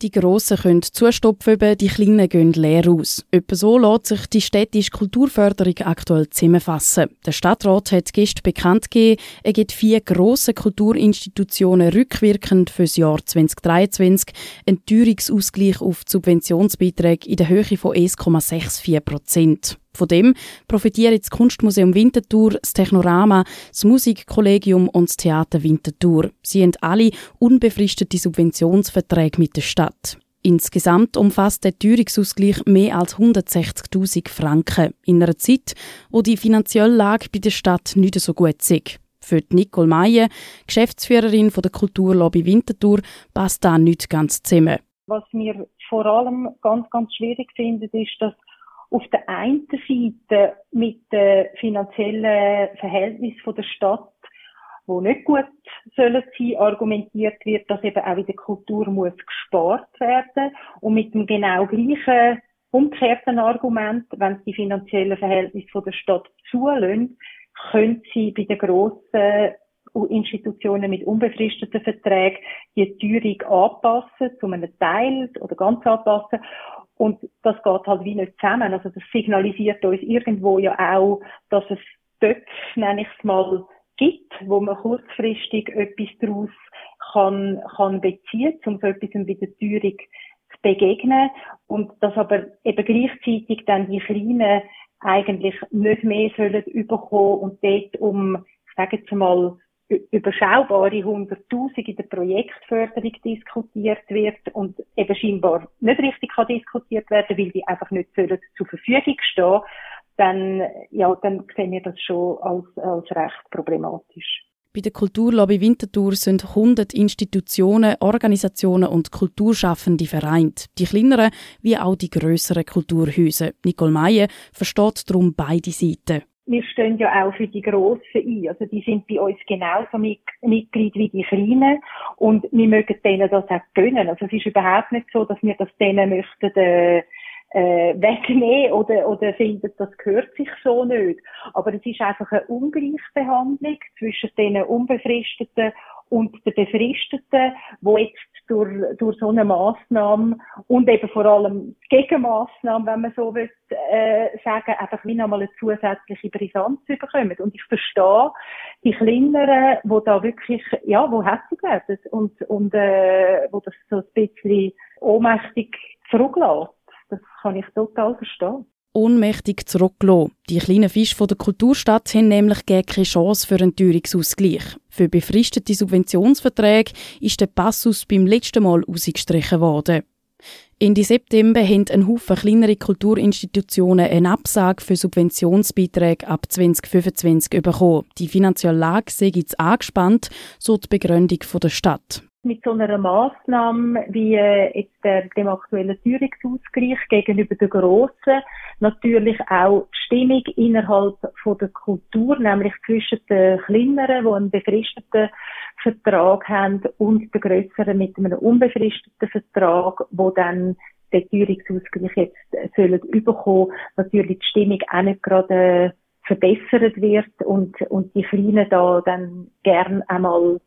Die Grossen können zustopfen, die Kleinen gehen leer aus. Etwa so lässt sich die städtische Kulturförderung aktuell zusammenfassen. Der Stadtrat hat gestern bekannt gegeben, er gibt vier grosse Kulturinstitutionen rückwirkend für das Jahr 2023 einen Teuerungsausgleich auf Subventionsbeiträge in der Höhe von 1,64 Prozent. Von dem profitieren das Kunstmuseum Winterthur, das Technorama, das Musikkollegium und das Theater Winterthur. Sie haben alle unbefristete Subventionsverträge mit der Stadt. Insgesamt umfasst der Teuerungsausgleich mehr als 160.000 Franken in einer Zeit, wo die finanzielle Lage bei der Stadt nicht so gut ist. Für Nicole Meyer, Geschäftsführerin der Kulturlobby Winterthur, passt da nicht ganz zusammen. Was wir vor allem ganz, ganz schwierig finden, ist, dass auf der einen Seite mit den finanziellen Verhältnissen der Stadt, wo nicht gut sollen sein, argumentiert wird, dass eben auch in der Kultur muss gespart werden. Und mit dem genau gleichen umgekehrten Argument, wenn die finanziellen Verhältnisse der Stadt zulassen, können sie bei den grossen Institutionen mit unbefristeten Verträgen die Teuerung anpassen, zu einem Teil oder ganz anpassen und das geht halt wie nicht zusammen. Also das signalisiert uns irgendwo ja auch, dass es Töpfe, nenne ich es mal, gibt, wo man kurzfristig etwas daraus kann, kann beziehen, um so etwas mit der Teuerung zu begegnen. Und dass aber eben gleichzeitig dann die Kleinen eigentlich nicht mehr sollen überkommen und dort um, ich sage jetzt mal, überschaubare Hunderttausend in der Projektförderung diskutiert wird und eben scheinbar nicht richtig kann diskutiert werden, weil die einfach nicht zur Verfügung stehen, dann, ja, dann sehen wir das schon als, als recht problematisch. Bei der Kulturlobby Winterthur sind 100 Institutionen, Organisationen und Kulturschaffende vereint. Die kleineren wie auch die grösseren Kulturhäuser. Nicole Meyer versteht darum beide Seiten wir stehen ja auch für die Grossen ein. Also die sind bei uns genauso Mitglied wie die Kleinen und wir mögen denen das auch gönnen. Also es ist überhaupt nicht so, dass wir das denen möchten äh, äh, wegnehmen oder, oder finden, das gehört sich so nicht. Aber es ist einfach eine Ungleichbehandlung zwischen den unbefristeten und den befristeten, wo jetzt durch, durch so eine Massnahme und eben vor allem Gegenmaßnahme, wenn man so will, äh, sagen, einfach wie nochmal eine zusätzliche Brisanz bekommen. Und ich verstehe die Kleineren, die da wirklich, ja, wo hässlich werden und, und äh, wo das so ein bisschen ohnmächtig zurücklässt. Das kann ich total verstehen ohnmächtig zurückgelassen. Die kleinen Fische der Kulturstadt haben nämlich keine Chance für einen Teuerungsausgleich. Für befristete Subventionsverträge ist der Passus beim letzten Mal ausgestrichen worden. Ende September haben ein Haufen kleinere Kulturinstitutionen eine Absage für Subventionsbeiträge ab 2025 bekommen. Die finanzielle Lage sei jetzt angespannt, so die Begründung der Stadt mit so einer Massnahme wie äh, jetzt der, dem aktuellen Teuerungsausgleich gegenüber den Grossen. Natürlich auch die Stimmung innerhalb von der Kultur, nämlich zwischen den Kleineren, die einen befristeten Vertrag haben, und den Grösseren mit einem unbefristeten Vertrag, wo dann der Teuerungsausgleich jetzt sollen überkommen, natürlich die Stimmung auch nicht gerade äh, verbessert wird und, und die Kleinen da dann gern einmal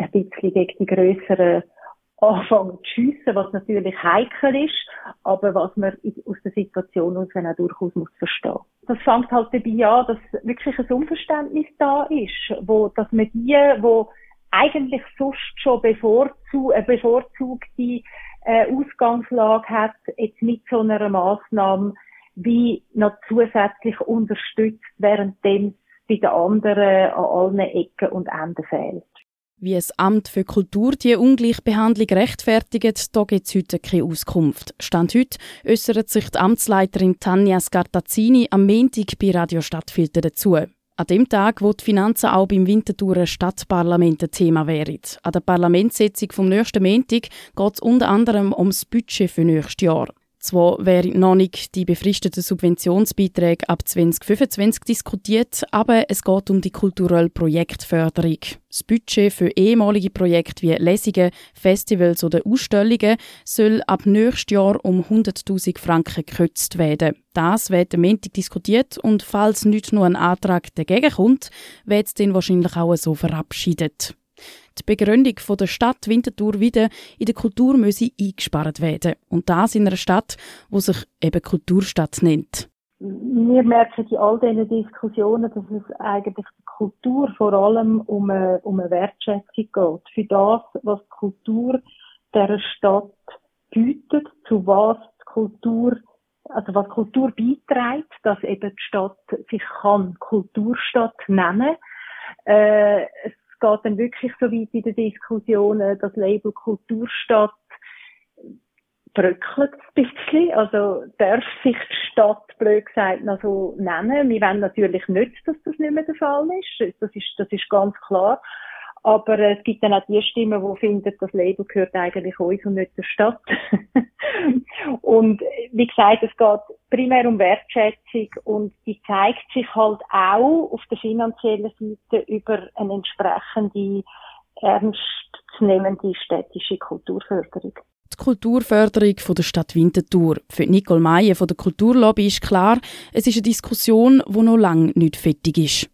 ein bisschen gegen die grösseren anfangen zu schiessen, was natürlich heikel ist, aber was man aus der Situation aus auch durchaus muss verstehen. Das fängt halt dabei an, dass wirklich ein Unverständnis da ist, wo, dass man die, wo eigentlich sonst schon bevorzu eine bevorzugte äh, Ausgangslage hat, jetzt mit so einer Maßnahme wie noch zusätzlich unterstützt, während dem bei den anderen an allen Ecken und Enden fehlt. Wie das Amt für Kultur die Ungleichbehandlung rechtfertigt, da gibt es heute keine Auskunft. Stand heute äußert sich die Amtsleiterin Tanja Scartazzini am Montag bei Radio Stadtfilter dazu. An dem Tag, wo die Finanzen auch beim Winterthurer Stadtparlament ein Thema wären. An der Parlamentssitzung vom nächsten Montag geht es unter anderem ums Budget für nächstes Jahr. Zwar wären noch nicht die befristeten Subventionsbeiträge ab 2025 diskutiert, aber es geht um die kulturelle Projektförderung. Das Budget für ehemalige Projekte wie Lesungen, Festivals oder Ausstellungen soll ab nächstes Jahr um 100.000 Franken gekürzt werden. Das wird am Montag diskutiert und falls nicht nur ein Antrag dagegen kommt, wird es dann wahrscheinlich auch so verabschiedet. Die Begründung von der Stadt Winterthur wieder in der Kultur müsse eingespart werden. Und das in einer Stadt, wo sich eben Kulturstadt nennt. Wir merken in all diesen Diskussionen, dass es eigentlich die Kultur vor allem um eine, um eine Wertschätzung geht. Für das, was die Kultur der Stadt bietet, zu was die Kultur also was Kultur beiträgt, dass eben die Stadt sich kann Kulturstadt nennen. Äh, es geht dann wirklich so weit in der Diskussion, das Label Kulturstadt bröckelt ein bisschen. Also darf sich die Stadt, blöd gesagt, noch so nennen. Wir wollen natürlich nicht, dass das nicht mehr der Fall ist. Das ist, das ist ganz klar. Aber es gibt dann auch die Stimmen, die finden, das Label gehört eigentlich uns und nicht der Stadt. und wie gesagt, es geht primär um Wertschätzung und die zeigt sich halt auch auf der finanziellen Seite über eine entsprechende ernstzunehmende städtische Kulturförderung. Die Kulturförderung von der Stadt Winterthur. Für Nicole Meyer von der Kulturlobby ist klar, es ist eine Diskussion, die noch lange nicht fertig ist.